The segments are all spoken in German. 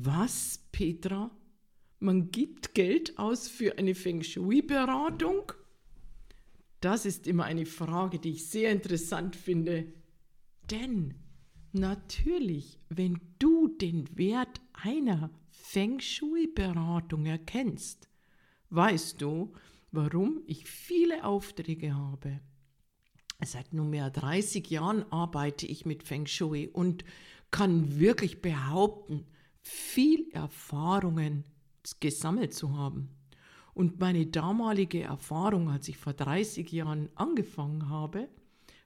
Was, Petra? Man gibt Geld aus für eine Feng Shui-Beratung? Das ist immer eine Frage, die ich sehr interessant finde. Denn natürlich, wenn du den Wert einer Feng Shui-Beratung erkennst, weißt du, warum ich viele Aufträge habe. Seit nunmehr 30 Jahren arbeite ich mit Feng Shui und kann wirklich behaupten, viel Erfahrungen gesammelt zu haben. Und meine damalige Erfahrung, als ich vor 30 Jahren angefangen habe,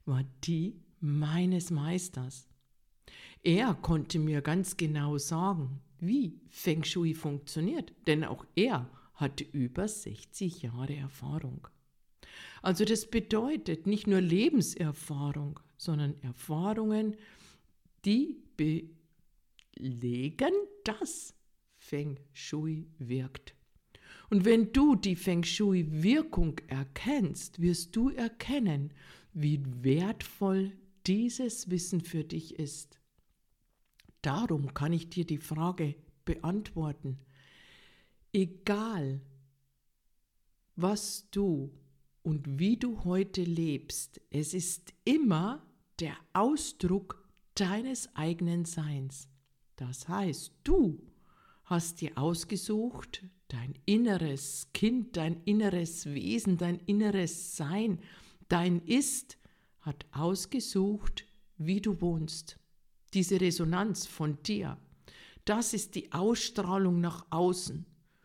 war die meines Meisters. Er konnte mir ganz genau sagen, wie Feng Shui funktioniert, denn auch er hatte über 60 Jahre Erfahrung. Also das bedeutet nicht nur Lebenserfahrung, sondern Erfahrungen, die belegen, dass Feng Shui wirkt. Und wenn du die Feng Shui-Wirkung erkennst, wirst du erkennen, wie wertvoll dieses Wissen für dich ist. Darum kann ich dir die Frage beantworten. Egal, was du und wie du heute lebst, es ist immer der Ausdruck deines eigenen Seins. Das heißt, du hast dir ausgesucht, dein inneres Kind, dein inneres Wesen, dein inneres Sein, dein Ist hat ausgesucht, wie du wohnst. Diese Resonanz von dir, das ist die Ausstrahlung nach außen.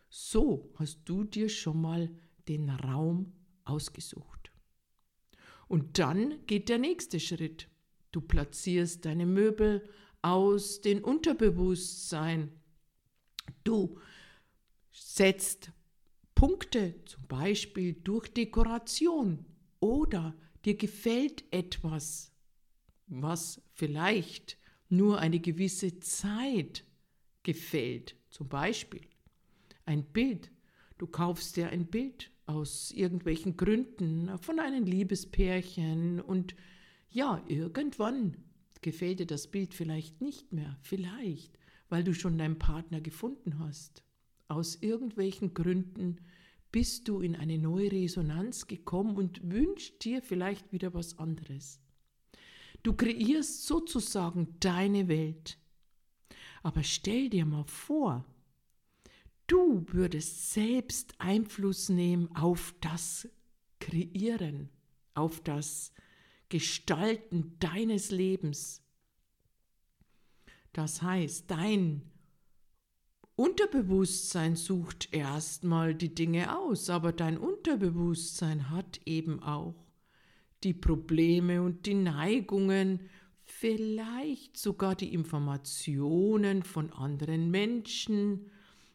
So hast du dir schon mal den Raum ausgesucht. Und dann geht der nächste Schritt. Du platzierst deine Möbel aus dem Unterbewusstsein. Du setzt Punkte, zum Beispiel durch Dekoration oder dir gefällt etwas, was vielleicht nur eine gewisse Zeit gefällt. Zum Beispiel ein Bild. Du kaufst dir ein Bild aus irgendwelchen Gründen von einem Liebespärchen und ja, irgendwann gefällt dir das Bild vielleicht nicht mehr, vielleicht, weil du schon deinen Partner gefunden hast. Aus irgendwelchen Gründen bist du in eine neue Resonanz gekommen und wünschst dir vielleicht wieder was anderes. Du kreierst sozusagen deine Welt. Aber stell dir mal vor, du würdest selbst Einfluss nehmen auf das Kreieren, auf das Gestalten deines Lebens. Das heißt, dein Unterbewusstsein sucht erstmal die Dinge aus, aber dein Unterbewusstsein hat eben auch die Probleme und die Neigungen, vielleicht sogar die Informationen von anderen Menschen,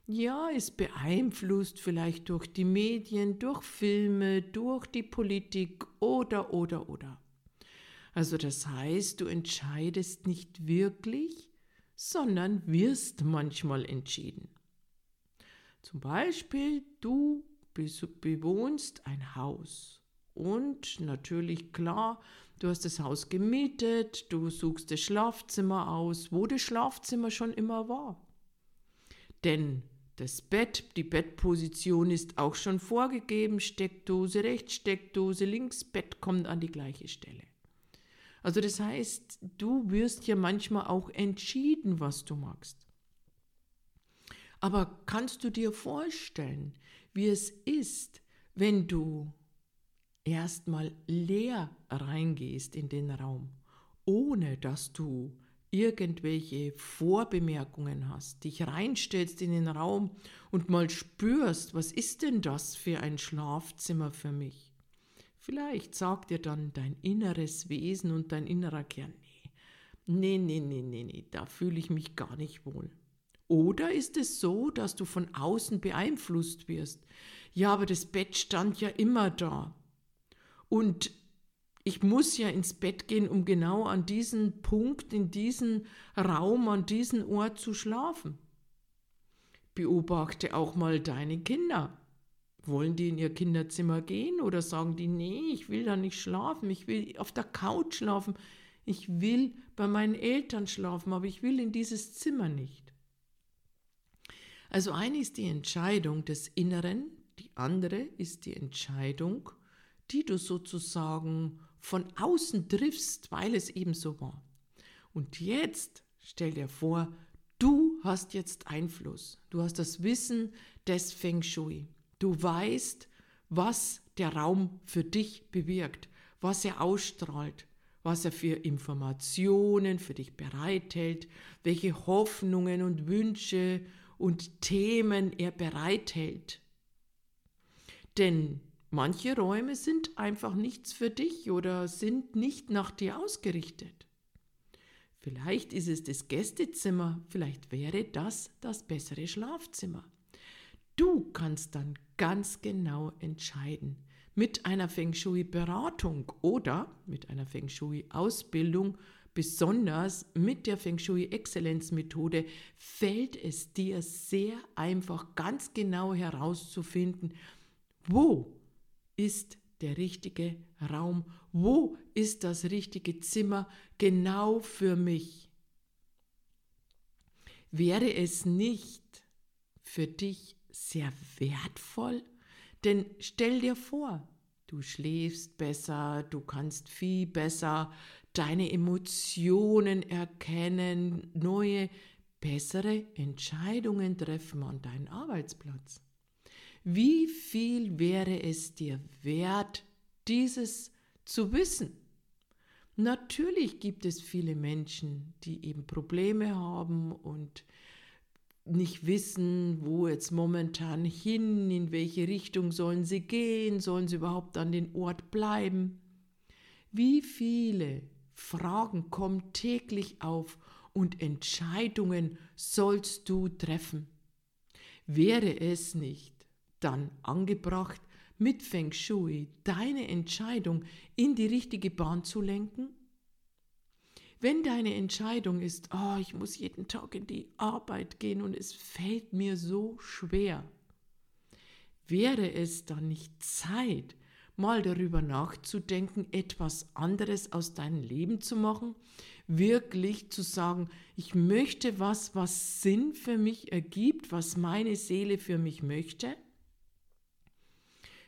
ja, es beeinflusst vielleicht durch die Medien, durch Filme, durch die Politik oder, oder, oder. Also das heißt, du entscheidest nicht wirklich, sondern wirst manchmal entschieden. Zum Beispiel, du bewohnst ein Haus und natürlich klar, du hast das Haus gemietet, du suchst das Schlafzimmer aus, wo das Schlafzimmer schon immer war. Denn das Bett, die Bettposition ist auch schon vorgegeben, Steckdose rechts, Steckdose links, Bett kommt an die gleiche Stelle. Also das heißt, du wirst ja manchmal auch entschieden, was du magst. Aber kannst du dir vorstellen, wie es ist, wenn du erstmal leer reingehst in den Raum, ohne dass du irgendwelche Vorbemerkungen hast, dich reinstellst in den Raum und mal spürst, was ist denn das für ein Schlafzimmer für mich? Vielleicht sagt dir dann dein inneres Wesen und dein innerer Kern, nee, nee, nee, nee, nee, nee, da fühle ich mich gar nicht wohl. Oder ist es so, dass du von außen beeinflusst wirst? Ja, aber das Bett stand ja immer da. Und ich muss ja ins Bett gehen, um genau an diesen Punkt, in diesen Raum, an diesen Ort zu schlafen. Beobachte auch mal deine Kinder. Wollen die in ihr Kinderzimmer gehen oder sagen die, nee, ich will da nicht schlafen, ich will auf der Couch schlafen, ich will bei meinen Eltern schlafen, aber ich will in dieses Zimmer nicht. Also eine ist die Entscheidung des Inneren, die andere ist die Entscheidung, die du sozusagen von außen triffst, weil es eben so war. Und jetzt stell dir vor, du hast jetzt Einfluss. Du hast das Wissen des Feng Shui. Du weißt, was der Raum für dich bewirkt, was er ausstrahlt, was er für Informationen für dich bereithält, welche Hoffnungen und Wünsche und Themen er bereithält. Denn manche Räume sind einfach nichts für dich oder sind nicht nach dir ausgerichtet. Vielleicht ist es das Gästezimmer, vielleicht wäre das das bessere Schlafzimmer. Du kannst dann ganz genau entscheiden, mit einer Feng Shui-Beratung oder mit einer Feng Shui-Ausbildung, besonders mit der Feng Shui-Exzellenzmethode, fällt es dir sehr einfach, ganz genau herauszufinden, wo ist der richtige Raum, wo ist das richtige Zimmer genau für mich. Wäre es nicht für dich sehr wertvoll, denn stell dir vor, du schläfst besser, du kannst viel besser deine Emotionen erkennen, neue, bessere Entscheidungen treffen an deinem Arbeitsplatz. Wie viel wäre es dir wert, dieses zu wissen? Natürlich gibt es viele Menschen, die eben Probleme haben und nicht wissen, wo jetzt momentan hin, in welche Richtung sollen sie gehen, sollen sie überhaupt an den Ort bleiben. Wie viele Fragen kommen täglich auf und Entscheidungen sollst du treffen? Wäre es nicht dann angebracht, mit Feng Shui deine Entscheidung in die richtige Bahn zu lenken? Wenn deine Entscheidung ist, oh, ich muss jeden Tag in die Arbeit gehen und es fällt mir so schwer, wäre es dann nicht Zeit, mal darüber nachzudenken, etwas anderes aus deinem Leben zu machen, wirklich zu sagen, ich möchte was, was Sinn für mich ergibt, was meine Seele für mich möchte?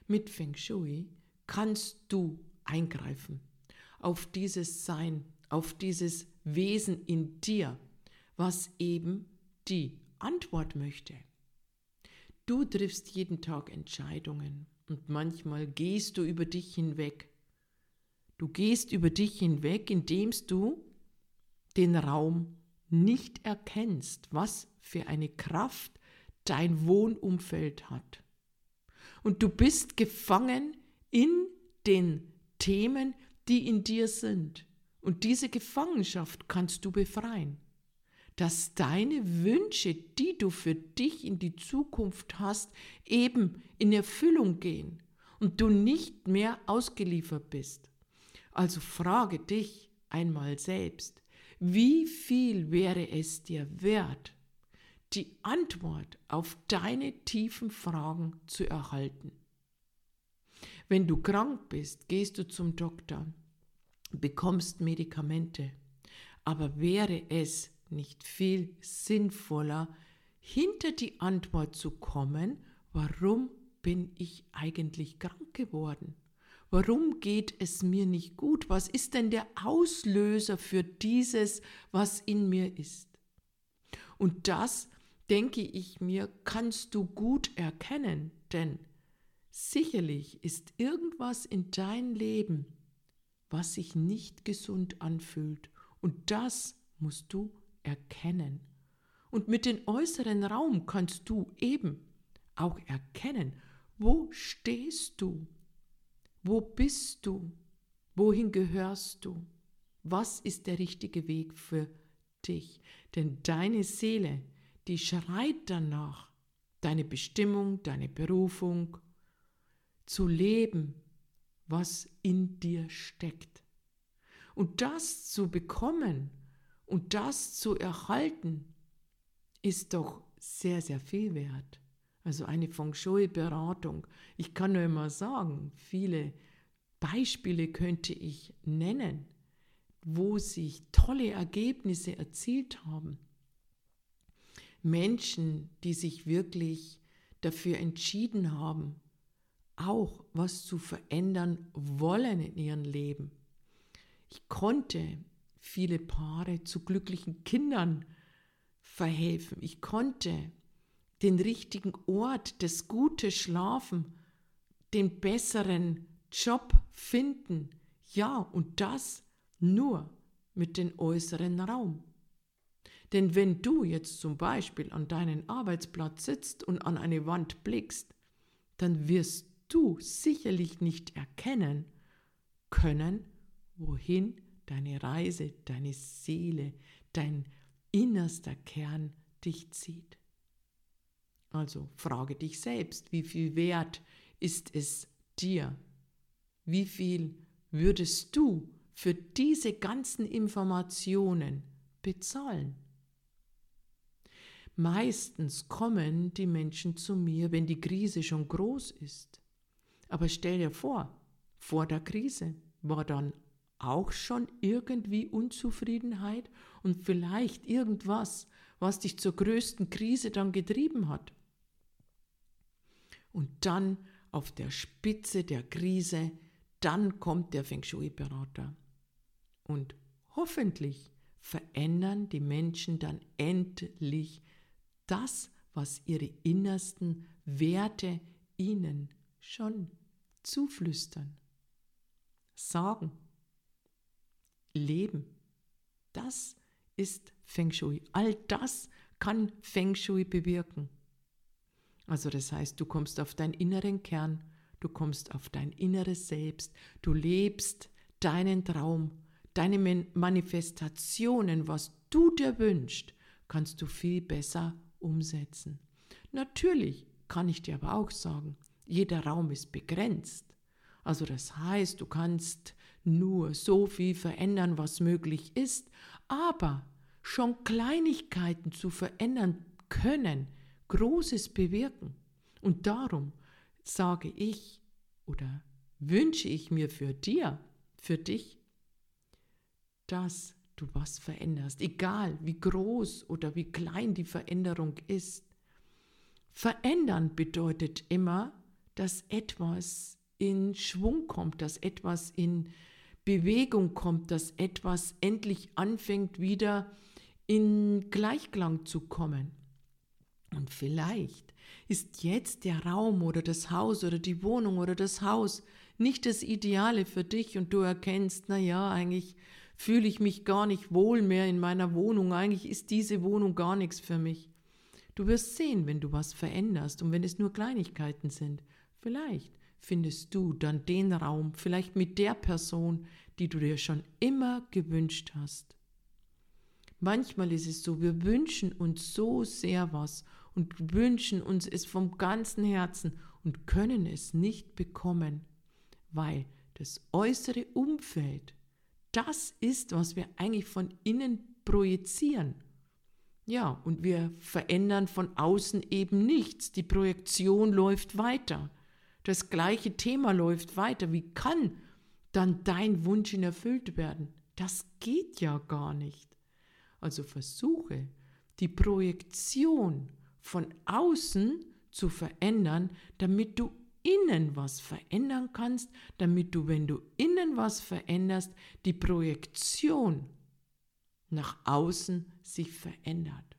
Mit Feng Shui kannst du eingreifen auf dieses Sein, auf dieses Wesen in dir, was eben die Antwort möchte. Du triffst jeden Tag Entscheidungen und manchmal gehst du über dich hinweg. Du gehst über dich hinweg, indem du den Raum nicht erkennst, was für eine Kraft dein Wohnumfeld hat. Und du bist gefangen in den Themen, die in dir sind. Und diese Gefangenschaft kannst du befreien. Dass deine Wünsche, die du für dich in die Zukunft hast, eben in Erfüllung gehen und du nicht mehr ausgeliefert bist. Also frage dich einmal selbst, wie viel wäre es dir wert, die Antwort auf deine tiefen Fragen zu erhalten? Wenn du krank bist, gehst du zum Doktor bekommst Medikamente. Aber wäre es nicht viel sinnvoller, hinter die Antwort zu kommen, warum bin ich eigentlich krank geworden? Warum geht es mir nicht gut? Was ist denn der Auslöser für dieses, was in mir ist? Und das, denke ich mir, kannst du gut erkennen, denn sicherlich ist irgendwas in dein Leben, was sich nicht gesund anfühlt. Und das musst du erkennen. Und mit dem äußeren Raum kannst du eben auch erkennen, wo stehst du? Wo bist du? Wohin gehörst du? Was ist der richtige Weg für dich? Denn deine Seele, die schreit danach, deine Bestimmung, deine Berufung zu leben, was in dir steckt. Und das zu bekommen und das zu erhalten, ist doch sehr, sehr viel wert. Also eine Feng Shui-Beratung. Ich kann nur immer sagen, viele Beispiele könnte ich nennen, wo sich tolle Ergebnisse erzielt haben. Menschen, die sich wirklich dafür entschieden haben, auch was zu verändern wollen in ihrem Leben. Ich konnte viele Paare zu glücklichen Kindern verhelfen. Ich konnte den richtigen Ort, das gute Schlafen, den besseren Job finden. Ja, und das nur mit dem äußeren Raum. Denn wenn du jetzt zum Beispiel an deinen Arbeitsplatz sitzt und an eine Wand blickst, dann wirst du sicherlich nicht erkennen können, wohin deine Reise, deine Seele, dein innerster Kern dich zieht. Also frage dich selbst, wie viel wert ist es dir? Wie viel würdest du für diese ganzen Informationen bezahlen? Meistens kommen die Menschen zu mir, wenn die Krise schon groß ist. Aber stell dir vor, vor der Krise war dann auch schon irgendwie Unzufriedenheit und vielleicht irgendwas, was dich zur größten Krise dann getrieben hat. Und dann auf der Spitze der Krise, dann kommt der Feng Shui-Berater. Und hoffentlich verändern die Menschen dann endlich das, was ihre innersten Werte ihnen schon zuflüstern, sagen, leben. Das ist Feng Shui. All das kann Feng Shui bewirken. Also das heißt, du kommst auf deinen inneren Kern, du kommst auf dein inneres Selbst, du lebst deinen Traum, deine Manifestationen, was du dir wünschst, kannst du viel besser umsetzen. Natürlich kann ich dir aber auch sagen, jeder Raum ist begrenzt. Also das heißt, du kannst nur so viel verändern, was möglich ist, aber schon Kleinigkeiten zu verändern können, Großes bewirken. Und darum sage ich oder wünsche ich mir für dir, für dich, dass du was veränderst, egal wie groß oder wie klein die Veränderung ist. Verändern bedeutet immer, dass etwas in Schwung kommt, dass etwas in Bewegung kommt, dass etwas endlich anfängt wieder in Gleichklang zu kommen. Und vielleicht ist jetzt der Raum oder das Haus oder die Wohnung oder das Haus nicht das Ideale für dich und du erkennst, na ja, eigentlich fühle ich mich gar nicht wohl mehr in meiner Wohnung, eigentlich ist diese Wohnung gar nichts für mich. Du wirst sehen, wenn du was veränderst und wenn es nur Kleinigkeiten sind. Vielleicht findest du dann den Raum, vielleicht mit der Person, die du dir schon immer gewünscht hast. Manchmal ist es so, wir wünschen uns so sehr was und wünschen uns es vom ganzen Herzen und können es nicht bekommen, weil das äußere Umfeld das ist, was wir eigentlich von innen projizieren. Ja, und wir verändern von außen eben nichts. Die Projektion läuft weiter. Das gleiche Thema läuft weiter. Wie kann dann dein Wunsch erfüllt werden? Das geht ja gar nicht. Also versuche die Projektion von außen zu verändern, damit du innen was verändern kannst, damit du, wenn du innen was veränderst, die Projektion nach außen sich verändert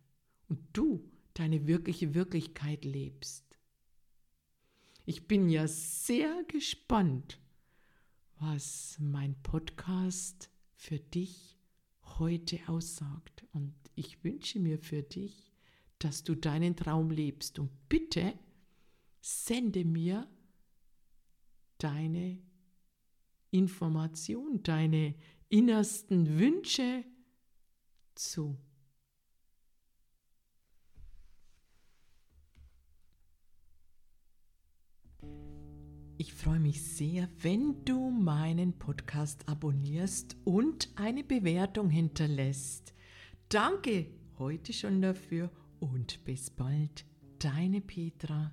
und du deine wirkliche Wirklichkeit lebst. Ich bin ja sehr gespannt, was mein Podcast für dich heute aussagt. Und ich wünsche mir für dich, dass du deinen Traum lebst. Und bitte sende mir deine Information, deine innersten Wünsche zu. Ich freue mich sehr, wenn du meinen Podcast abonnierst und eine Bewertung hinterlässt. Danke heute schon dafür und bis bald, deine Petra.